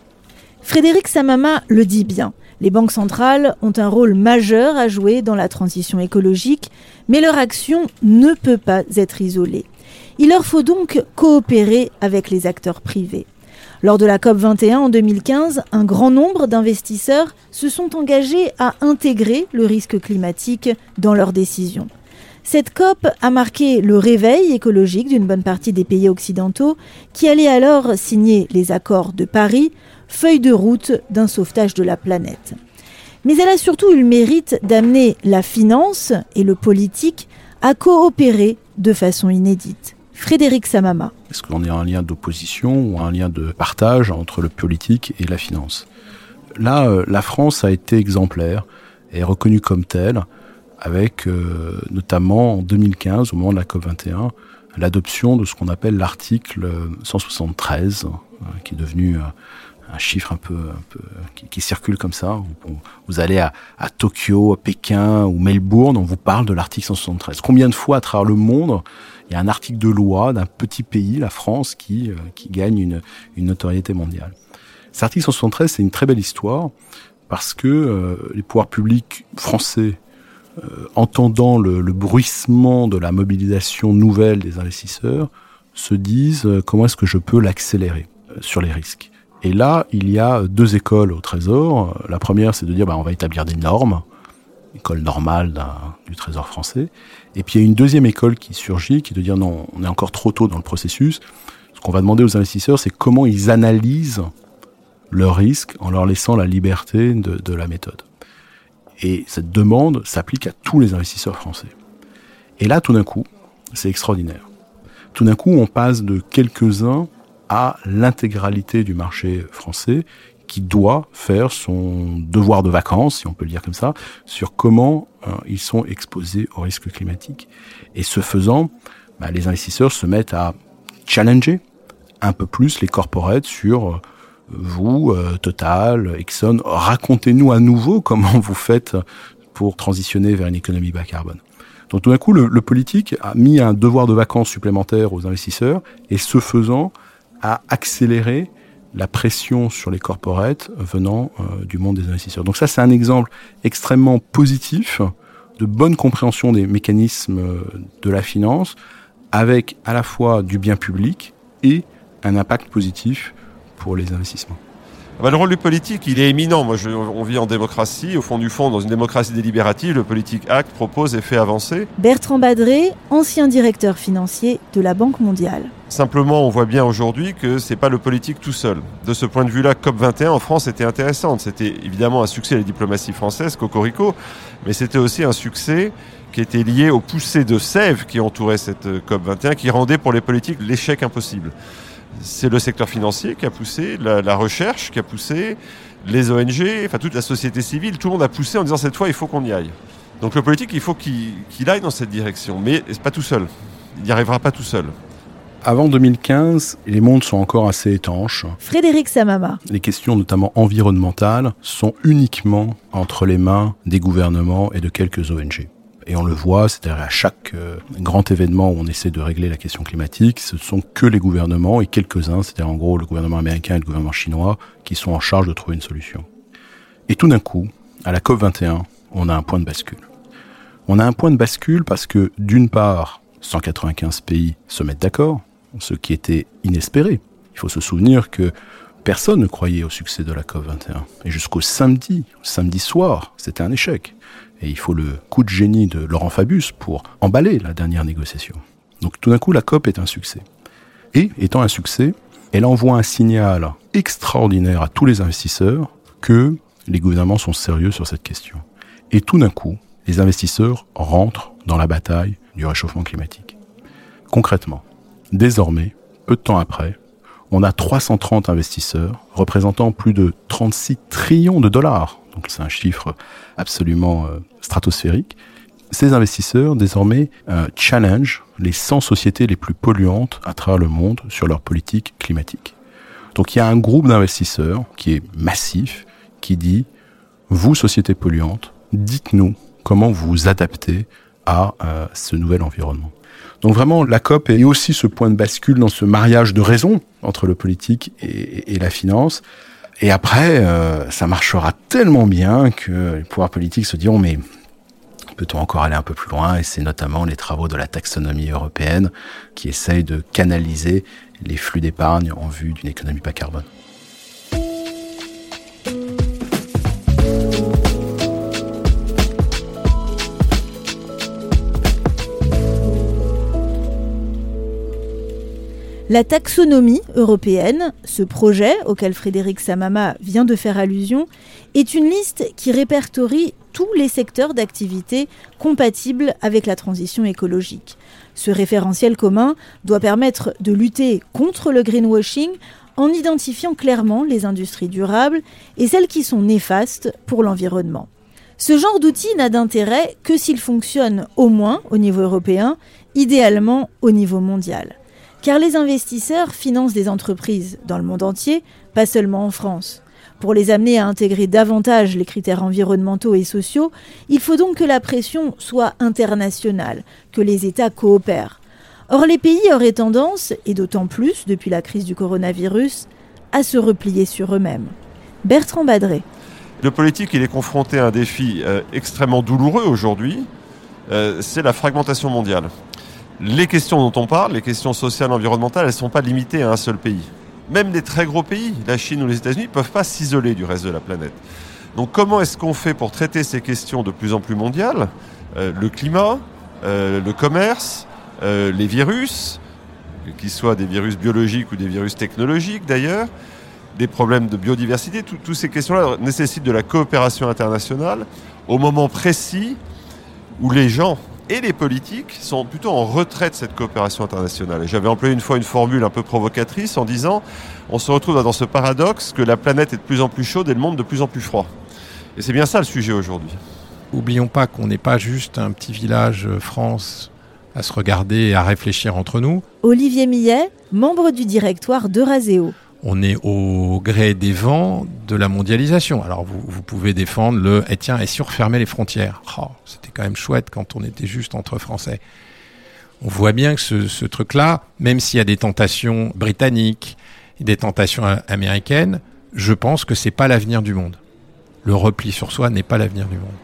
Speaker 3: Frédéric Samama le dit bien. Les banques centrales ont un rôle majeur à jouer dans la transition écologique, mais leur action ne peut pas être isolée. Il leur faut donc coopérer avec les acteurs privés. Lors de la COP21 en 2015, un grand nombre d'investisseurs se sont engagés à intégrer le risque climatique dans leurs décisions. Cette COP a marqué le réveil écologique d'une bonne partie des pays occidentaux qui allaient alors signer les accords de Paris, feuille de route d'un sauvetage de la planète. Mais elle a surtout eu le mérite d'amener la finance et le politique à coopérer de façon inédite. Frédéric Samama.
Speaker 11: Est-ce qu'on est un lien d'opposition ou un lien de partage entre le politique et la finance? Là, euh, la France a été exemplaire et reconnue comme telle, avec euh, notamment en 2015, au moment de la COP21, l'adoption de ce qu'on appelle l'article 173, euh, qui est devenu un chiffre un peu, un peu qui, circule comme ça. Vous, vous allez à, à, Tokyo, à Pékin ou Melbourne, on vous parle de l'article 173. Combien de fois à travers le monde il y a un article de loi d'un petit pays, la France, qui, euh, qui gagne une, une notoriété mondiale. Cet article 173, c'est une très belle histoire parce que euh, les pouvoirs publics français, euh, entendant le, bruissement de la mobilisation nouvelle des investisseurs, se disent comment est-ce que je peux l'accélérer sur les risques. Et là, il y a deux écoles au Trésor. La première, c'est de dire, bah, on va établir des normes, école normale du Trésor français. Et puis il y a une deuxième école qui surgit, qui est de dire non, on est encore trop tôt dans le processus. Ce qu'on va demander aux investisseurs, c'est comment ils analysent leurs risques en leur laissant la liberté de, de la méthode. Et cette demande s'applique à tous les investisseurs français. Et là, tout d'un coup, c'est extraordinaire. Tout d'un coup, on passe de quelques-uns à l'intégralité du marché français qui doit faire son devoir de vacances, si on peut le dire comme ça, sur comment euh, ils sont exposés au risque climatique. Et ce faisant, bah, les investisseurs se mettent à challenger un peu plus les corporates sur euh, vous, euh, Total, Exxon, racontez-nous à nouveau comment vous faites pour transitionner vers une économie bas carbone. Donc tout d'un coup, le, politique a mis un devoir de vacances supplémentaire aux investisseurs et ce faisant a accéléré la pression sur les corporates venant euh, du monde des investisseurs. Donc ça, c'est un exemple extrêmement positif de bonne compréhension des mécanismes euh, de la finance, avec à la fois du bien public et un impact positif pour les investissements.
Speaker 5: Ah bah, le rôle du politique, il est éminent. Moi, je, on vit en démocratie. Au fond du fond, dans une démocratie délibérative, le politique acte, propose et fait avancer.
Speaker 3: Bertrand Badré, ancien directeur financier de la Banque mondiale.
Speaker 5: Simplement, on voit bien aujourd'hui que c'est pas le politique tout seul. De ce point de vue-là, COP21 en France était intéressante. C'était évidemment un succès de la diplomatie française, Cocorico, mais c'était aussi un succès qui était lié aux poussées de sève qui entouraient cette COP21, qui rendait pour les politiques l'échec impossible c'est le secteur financier qui a poussé, la, la, recherche qui a poussé, les ONG, enfin toute la société civile, tout le monde a poussé en disant cette fois il faut qu'on y aille. Donc le politique, il faut qu'il qu aille dans cette direction, mais pas tout seul. Il n'y arrivera pas tout seul.
Speaker 11: Avant 2015, les mondes sont encore assez étanches.
Speaker 3: Frédéric Samama.
Speaker 11: Les questions notamment environnementales sont uniquement entre les mains des gouvernements et de quelques ONG. Et on le voit, c'est-à-dire à chaque euh, grand événement où on essaie de régler la question climatique, ce sont que les gouvernements et quelques-uns, c'est-à-dire en gros le gouvernement américain et le gouvernement chinois, qui sont en charge de trouver une solution. Et tout d'un coup, à la COP 21, on a un point de bascule. On a un point de bascule parce que d'une part, 195 pays se mettent d'accord, ce qui était inespéré. Il faut se souvenir que personne ne croyait au succès de la COP 21. Et jusqu'au samedi, samedi soir, c'était un échec. Et il faut le coup de génie de Laurent Fabius pour emballer la dernière négociation. Donc tout d'un coup, la COP est un succès. Et étant un succès, elle envoie un signal extraordinaire à tous les investisseurs que les gouvernements sont sérieux sur cette question. Et tout d'un coup, les investisseurs rentrent dans la bataille du réchauffement climatique. Concrètement, désormais, peu de temps après, on a 330 investisseurs représentant plus de 36 trillions de dollars donc c'est un chiffre absolument euh, stratosphérique. Ces investisseurs, désormais, euh, challenge les 100 sociétés les plus polluantes à travers le monde sur leur politique climatique. Donc il y a un groupe d'investisseurs qui est massif, qui dit, vous, société polluante, dites-nous comment vous vous adaptez à euh, ce nouvel environnement. Donc vraiment, la COP est aussi ce point de bascule dans ce mariage de raison entre le politique et la finance. Et après, euh, ça marchera tellement bien que les pouvoirs politiques se diront mais peut-on encore aller un peu plus loin? Et c'est notamment les travaux de la taxonomie européenne qui essayent de canaliser les flux d'épargne en vue d'une économie bas carbone.
Speaker 3: La taxonomie européenne, ce projet auquel Frédéric Samama vient de faire allusion, est une liste qui répertorie tous les secteurs d'activité compatibles avec la transition écologique. Ce référentiel commun doit permettre de lutter contre le greenwashing en identifiant clairement les industries durables et celles qui sont néfastes pour l'environnement. Ce genre d'outil n'a d'intérêt que s'il fonctionne au moins au niveau européen, idéalement au niveau mondial car les investisseurs financent des entreprises dans le monde entier, pas seulement en France. Pour les amener à intégrer davantage les critères environnementaux et sociaux, il faut donc que la pression soit internationale, que les États coopèrent. Or, les pays auraient tendance, et d'autant plus depuis la crise du coronavirus, à se replier sur eux-mêmes. Bertrand Badré.
Speaker 5: Le politique, il est confronté à un défi euh, extrêmement douloureux aujourd'hui, euh, c'est la fragmentation mondiale les questions dont on parle, les questions sociales, environnementales, elles ne sont pas limitées à un seul pays. Même des très gros pays, la Chine ou les États-Unis, ne peuvent pas s'isoler du reste de la planète. Donc comment est-ce qu'on fait pour traiter ces questions de plus en plus mondiales euh, Le climat, euh, le commerce, euh, les virus, qu'ils soient des virus biologiques ou des virus technologiques d'ailleurs, des problèmes de biodiversité, toutes ces questions-là nécessitent de la coopération internationale au moment précis où les gens et les politiques sont plutôt en retrait de cette coopération internationale. Et j'avais employé une fois une formule un peu provocatrice en disant on se retrouve dans ce paradoxe que la planète est de plus en plus chaude et le monde de plus en plus froid. Et c'est bien ça le sujet aujourd'hui.
Speaker 9: Oublions pas qu'on n'est pas juste un petit village euh, France à se regarder et à réfléchir entre nous.
Speaker 3: Olivier Millet, membre du directoire d'Euraseo
Speaker 9: on est au gré des vents de la mondialisation. Alors vous, pouvez défendre le eh tiens, et si on refermait les frontières? Oh, C'était quand même chouette quand on était juste entre Français. On voit bien que ce, truc-là, même s'il y a des tentations britanniques des tentations américaines, je pense que c'est pas l'avenir du monde. Le repli sur soi n'est pas l'avenir du monde.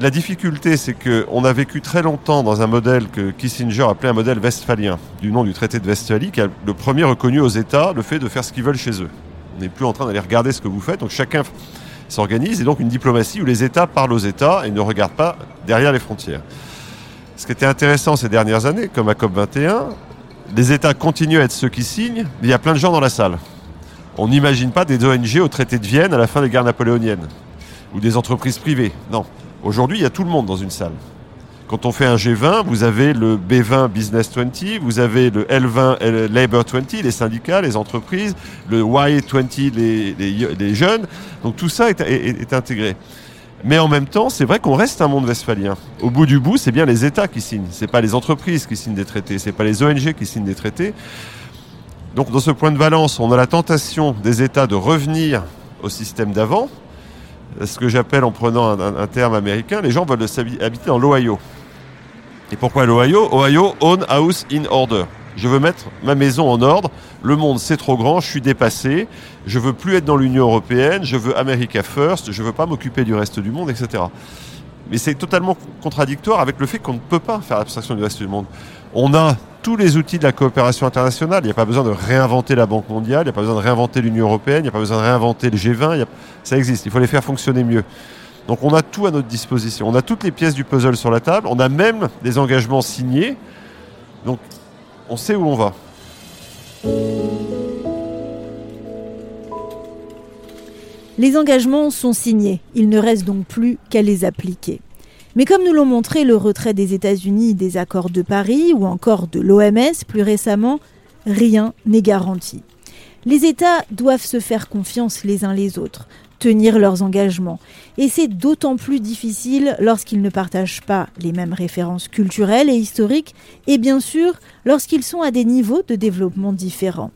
Speaker 5: La difficulté, c'est qu'on a vécu très longtemps dans un modèle que Kissinger appelait un modèle westphalien, du nom du traité de Westphalie, qui a le premier reconnu aux États le fait de faire ce qu'ils veulent chez eux. On n'est plus en train d'aller regarder ce que vous faites, donc chacun s'organise, et donc une diplomatie où les États parlent aux États et ne regardent pas derrière les frontières. Ce qui était intéressant ces dernières années, comme à COP21, les États continuent à être ceux qui signent, mais il y a plein de gens dans la salle. On n'imagine pas des ONG au traité de Vienne à la fin des guerres napoléoniennes, ou des entreprises privées. Non, Aujourd'hui, il y a tout le monde dans une salle. Quand on fait un G20, vous avez le B20 Business 20, vous avez le L20 Labor 20, les syndicats, les entreprises, le Y20, les, jeunes. Donc tout ça est, intégré. Mais en même temps, c'est vrai qu'on reste un monde westphalien. Au bout du bout, c'est bien les États qui signent. C'est pas les entreprises qui signent des traités. C'est pas les ONG qui signent des traités. Donc, dans ce point de balance, on a la tentation des États de revenir au système d'avant, ce que j'appelle en prenant un, terme américain, les gens veulent habiter dans l'Ohio. Et pourquoi l'Ohio? Ohio, own house in order. Je veux mettre ma maison en ordre. Le monde, c'est trop grand. Je suis dépassé. Je veux plus être dans l'Union européenne. Je veux America First. Je veux pas m'occuper du reste du monde, etc. Mais c'est totalement contradictoire avec le fait qu'on ne peut pas faire abstraction du reste du monde. On a tous les outils de la coopération internationale. Il n'y a pas besoin de réinventer la Banque mondiale, il n'y a pas besoin de réinventer l'Union européenne, il n'y a pas besoin de réinventer le G20. Ça existe, il faut les faire fonctionner mieux. Donc on a tout à notre disposition. On a toutes les pièces du puzzle sur la table. On a même des engagements signés. Donc on sait où on va.
Speaker 3: Les engagements sont signés. Il ne reste donc plus qu'à les appliquer. Mais comme nous l'ont montré le retrait des États-Unis des accords de Paris ou encore de l'OMS plus récemment, rien n'est garanti. Les États doivent se faire confiance les uns les autres, tenir leurs engagements. Et c'est d'autant plus difficile lorsqu'ils ne partagent pas les mêmes références culturelles et historiques, et bien sûr lorsqu'ils sont à des niveaux de développement différents.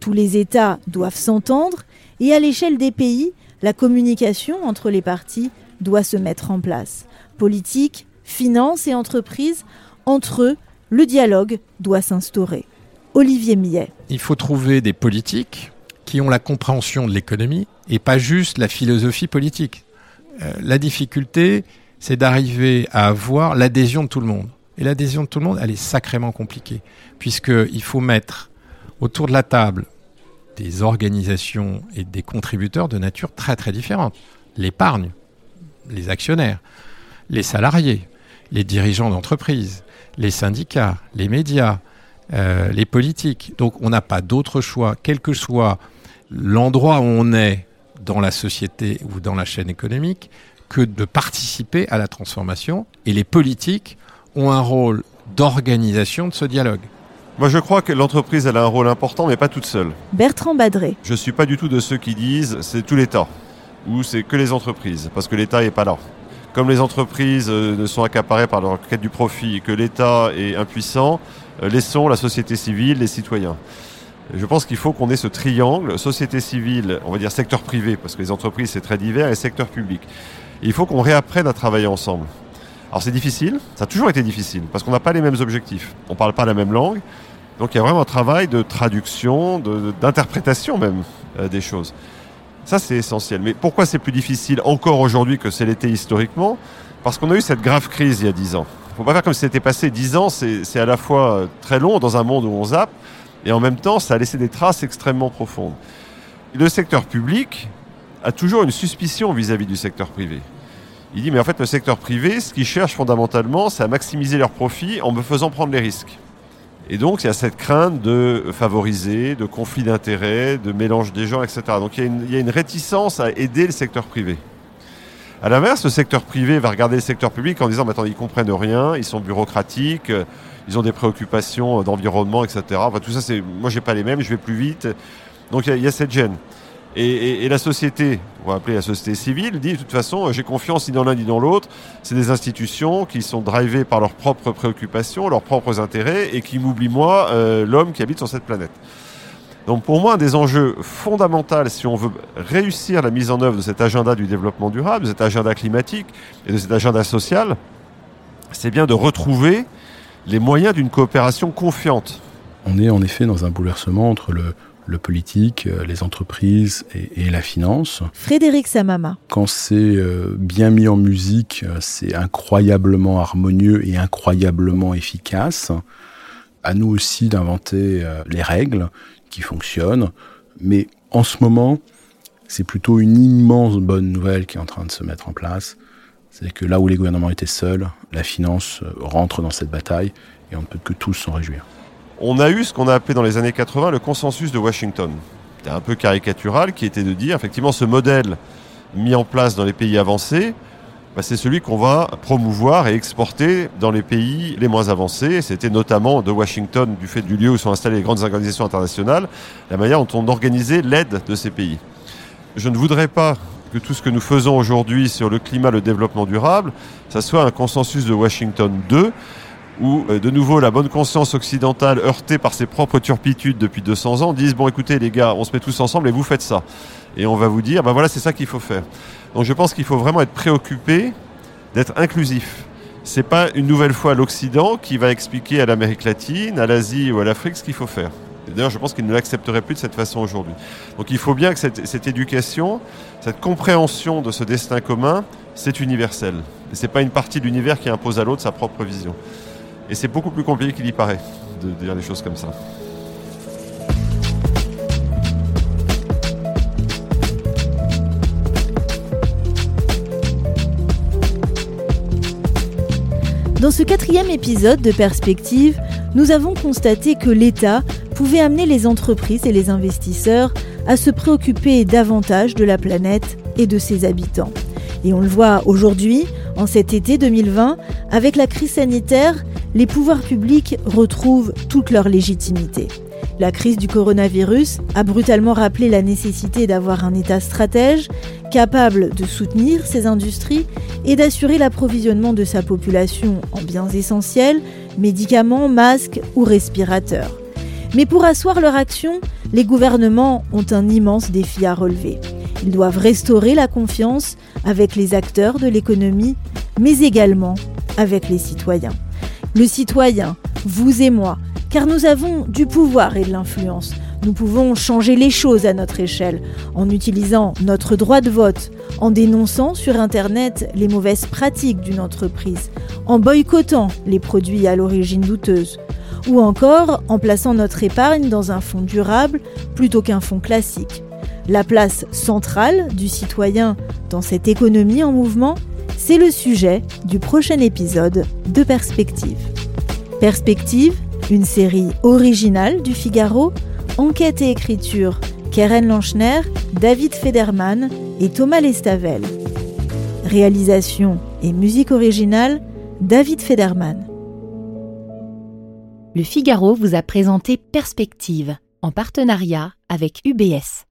Speaker 3: Tous les États doivent s'entendre et à l'échelle des pays, la communication entre les parties doit se mettre en place. Politique, finances et entreprises, entre eux, le dialogue doit s'instaurer. Olivier Millet.
Speaker 9: Il faut trouver des politiques qui ont la compréhension de l'économie et pas juste la philosophie politique. Euh, la difficulté, c'est d'arriver à avoir l'adhésion de tout le monde. Et l'adhésion de tout le monde, elle est sacrément compliquée, puisqu'il faut mettre autour de la table des organisations et des contributeurs de nature très très différente. L'épargne, les actionnaires, les salariés, les dirigeants d'entreprise, les syndicats, les médias, euh, les politiques. Donc on n'a pas d'autre choix, quel que soit l'endroit où on est dans la société ou dans la chaîne économique, que de participer à la transformation. Et les politiques ont un rôle d'organisation de ce dialogue.
Speaker 5: Moi, je crois que l'entreprise, elle a un rôle important, mais pas toute seule.
Speaker 3: Bertrand Badré.
Speaker 5: Je ne suis pas du tout de ceux qui disent c'est tout l'État ou c'est que les entreprises, parce que l'État n'est pas là. Comme les entreprises euh, sont accaparées par leur quête du profit que l'État est impuissant, euh, laissons la société civile, les citoyens. Je pense qu'il faut qu'on ait ce triangle, société civile, on va dire secteur privé, parce que les entreprises c'est très divers, et secteur public. il faut qu'on réapprenne à travailler ensemble. Alors c'est difficile, ça a toujours été difficile, parce qu'on n'a pas les mêmes objectifs, on ne parle pas la même langue, donc il y a vraiment un travail de traduction, d'interprétation même euh, des choses. Ça c'est essentiel. Mais pourquoi c'est plus difficile encore aujourd'hui que c'est l'été historiquement? Parce qu'on a eu cette grave crise il y a dix ans. Il ne faut pas faire comme si c'était passé dix ans, c'est à la fois euh, très long dans un monde où on zappe, et en même temps, ça a laissé des traces extrêmement profondes. Le secteur public a toujours une suspicion vis-à-vis du secteur privé. Il dit, mais en fait, le secteur privé, ce qu'il cherche fondamentalement, c'est à maximiser leurs profits en me faisant prendre les risques. Et donc, il y a cette crainte de favoriser, de conflit d'intérêts, de mélange des gens, etc. Donc, il y, a une, réticence à aider le secteur privé. À l'inverse, le secteur privé va regarder le secteur public en disant, mais attendez, ils comprennent rien, ils sont bureaucratiques, ils ont des préoccupations d'environnement, etc. Enfin, tout ça, c'est, moi, j'ai pas les mêmes, je vais plus vite. Donc, il y, a, cette gêne. Et, la société, on va appeler la société civile, dit de toute façon, j'ai confiance ni dans l'un ni dans l'autre. C'est des institutions qui sont drivées par leurs propres préoccupations, leurs propres intérêts, et qui m'oublient moi, euh, l'homme qui habite sur cette planète. Donc pour moi, un des enjeux fondamentaux, si on veut réussir la mise en œuvre de cet agenda du développement durable, de cet agenda climatique et de cet agenda social, c'est bien de retrouver les moyens d'une coopération confiante.
Speaker 11: On est en effet dans un bouleversement entre le, le politique, euh, les entreprises et, et, la finance.
Speaker 3: Frédéric Samama.
Speaker 11: Quand c'est euh, bien mis en musique, euh, c'est incroyablement harmonieux et incroyablement efficace. À nous aussi d'inventer les règles qui fonctionnent. Mais en ce moment, c'est plutôt une immense bonne nouvelle qui est en train de se mettre en place. C'est que là où les gouvernements étaient seuls, la finance rentre dans cette bataille et on ne peut que tous s'en réjouir
Speaker 5: on a eu ce qu'on a appelé dans les années 80 le consensus de Washington. C'était un peu caricatural, qui était de dire, effectivement, ce modèle mis en place dans les pays avancés, bah, c'est celui qu'on va promouvoir et exporter dans les pays les moins avancés. C'était notamment de Washington, du fait du lieu où sont installées les grandes organisations internationales, la manière dont on organisait l'aide de ces pays. Je ne voudrais pas que tout ce que nous faisons aujourd'hui sur le climat, le développement durable, ça soit un consensus de Washington 2, où euh, de nouveau la bonne conscience occidentale, heurtée par ses propres turpitudes depuis 200 ans, disent bon écoutez les gars, on se met tous ensemble et vous faites ça. Et on va vous dire, ben voilà, c'est ça qu'il faut faire. Donc je pense qu'il faut vraiment être préoccupé d'être inclusif. C'est pas une nouvelle fois l'Occident qui va expliquer à l'Amérique latine, à l'Asie ou à l'Afrique ce qu'il faut faire. D'ailleurs, je pense qu'il ne l'accepterait plus de cette façon aujourd'hui. Donc il faut bien que cette, cette, éducation, cette compréhension de ce destin commun, c'est universel. Et c'est pas une partie de l'univers qui impose à l'autre sa propre vision. Et c'est beaucoup plus compliqué qu'il y paraît de dire des choses comme ça.
Speaker 3: Dans ce quatrième épisode de Perspective, nous avons constaté que l'État pouvait amener les entreprises et les investisseurs à se préoccuper davantage de la planète et de ses habitants. Et on le voit aujourd'hui, en cet été 2020, avec la crise sanitaire, les pouvoirs publics retrouvent toute leur légitimité. La crise du coronavirus a brutalement rappelé la nécessité d'avoir un État stratège capable de soutenir ses industries et d'assurer l'approvisionnement de sa population en biens essentiels, médicaments, masques ou respirateurs. Mais pour asseoir leur action, les gouvernements ont un immense défi à relever. Ils doivent restaurer la confiance avec les acteurs de l'économie, mais également avec les citoyens. Le citoyen, vous et moi, car nous avons du pouvoir et de l'influence. Nous pouvons changer les choses à notre échelle en utilisant notre droit de vote, en dénonçant sur Internet les mauvaises pratiques d'une entreprise, en boycottant les produits à l'origine douteuse, ou encore en plaçant notre épargne dans un fonds durable plutôt qu'un fonds classique. La place centrale du citoyen dans cette économie en mouvement, c'est le sujet du prochain épisode de Perspective. Perspective, une série originale du Figaro, enquête et écriture, Keren Lanchner, David Federman et Thomas Lestavel. Réalisation et musique originale, David Federman.
Speaker 1: Le Figaro vous a présenté Perspective en partenariat avec UBS.